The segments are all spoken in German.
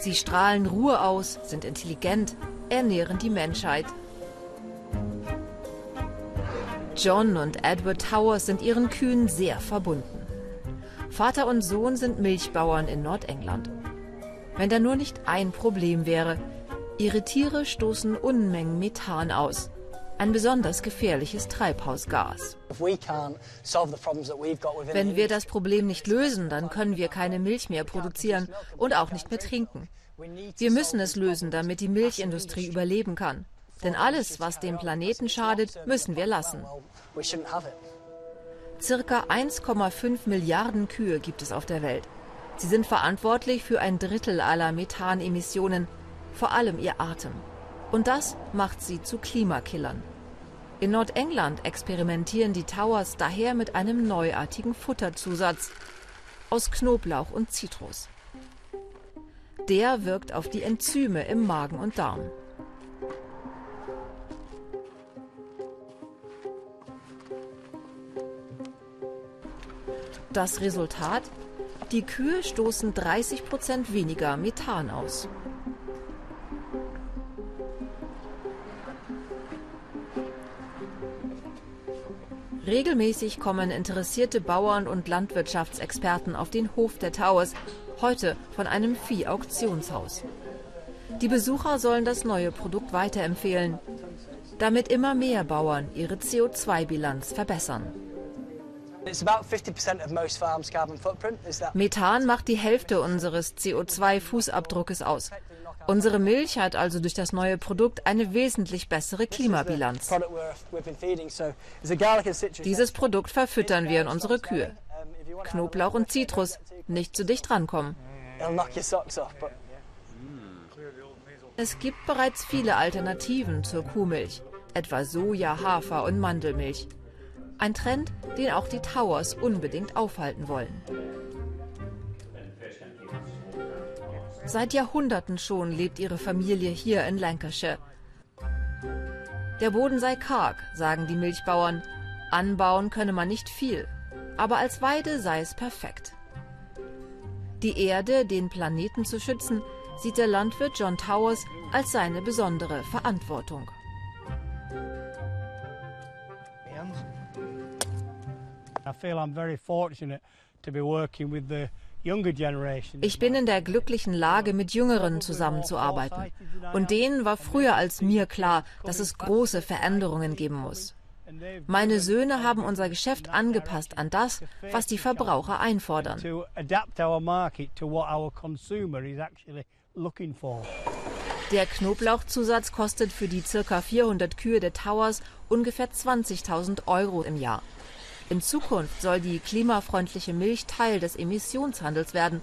Sie strahlen Ruhe aus, sind intelligent, ernähren die Menschheit. John und Edward Towers sind ihren Kühen sehr verbunden. Vater und Sohn sind Milchbauern in Nordengland. Wenn da nur nicht ein Problem wäre. Ihre Tiere stoßen Unmengen Methan aus. Ein besonders gefährliches Treibhausgas. Wenn wir das Problem nicht lösen, dann können wir keine Milch mehr produzieren und auch nicht mehr trinken. Wir müssen es lösen, damit die Milchindustrie überleben kann. Denn alles, was dem Planeten schadet, müssen wir lassen. Circa 1,5 Milliarden Kühe gibt es auf der Welt. Sie sind verantwortlich für ein Drittel aller Methanemissionen, vor allem ihr Atem. Und das macht sie zu Klimakillern. In Nordengland experimentieren die Towers daher mit einem neuartigen Futterzusatz aus Knoblauch und Zitrus. Der wirkt auf die Enzyme im Magen und Darm. Das Resultat? Die Kühe stoßen 30 Prozent weniger Methan aus. Regelmäßig kommen interessierte Bauern und Landwirtschaftsexperten auf den Hof der Towers, heute von einem Viehauktionshaus. Die Besucher sollen das neue Produkt weiterempfehlen, damit immer mehr Bauern ihre CO2-Bilanz verbessern. Methan macht die Hälfte unseres CO2-Fußabdruckes aus. Unsere Milch hat also durch das neue Produkt eine wesentlich bessere Klimabilanz. Dieses Produkt verfüttern wir in unsere Kühe. Knoblauch und Zitrus, nicht zu dicht rankommen. Es gibt bereits viele Alternativen zur Kuhmilch, etwa Soja, Hafer und Mandelmilch. Ein Trend, den auch die Towers unbedingt aufhalten wollen. Seit Jahrhunderten schon lebt ihre Familie hier in Lancashire. Der Boden sei karg, sagen die Milchbauern. Anbauen könne man nicht viel, aber als Weide sei es perfekt. Die Erde, den Planeten zu schützen, sieht der Landwirt John Towers als seine besondere Verantwortung. Ich bin in der glücklichen Lage, mit Jüngeren zusammenzuarbeiten. Und denen war früher als mir klar, dass es große Veränderungen geben muss. Meine Söhne haben unser Geschäft angepasst an das, was die Verbraucher einfordern. Der Knoblauchzusatz kostet für die ca. 400 Kühe der Towers ungefähr 20.000 Euro im Jahr. In Zukunft soll die klimafreundliche Milch Teil des Emissionshandels werden.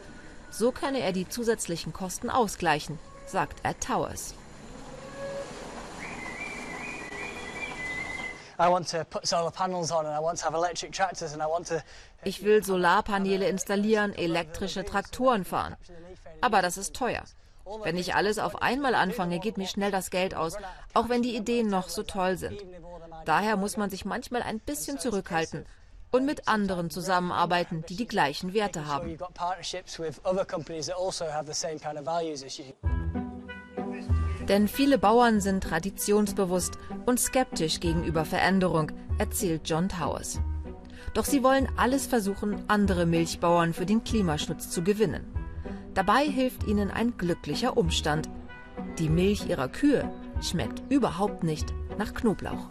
So könne er die zusätzlichen Kosten ausgleichen, sagt Ed Towers. Ich will Solarpaneele installieren, elektrische Traktoren fahren. Aber das ist teuer. Wenn ich alles auf einmal anfange, geht mir schnell das Geld aus, auch wenn die Ideen noch so toll sind. Daher muss man sich manchmal ein bisschen zurückhalten und mit anderen zusammenarbeiten, die die gleichen Werte haben. Denn viele Bauern sind traditionsbewusst und skeptisch gegenüber Veränderung, erzählt John Towers. Doch sie wollen alles versuchen, andere Milchbauern für den Klimaschutz zu gewinnen. Dabei hilft ihnen ein glücklicher Umstand. Die Milch ihrer Kühe schmeckt überhaupt nicht nach Knoblauch.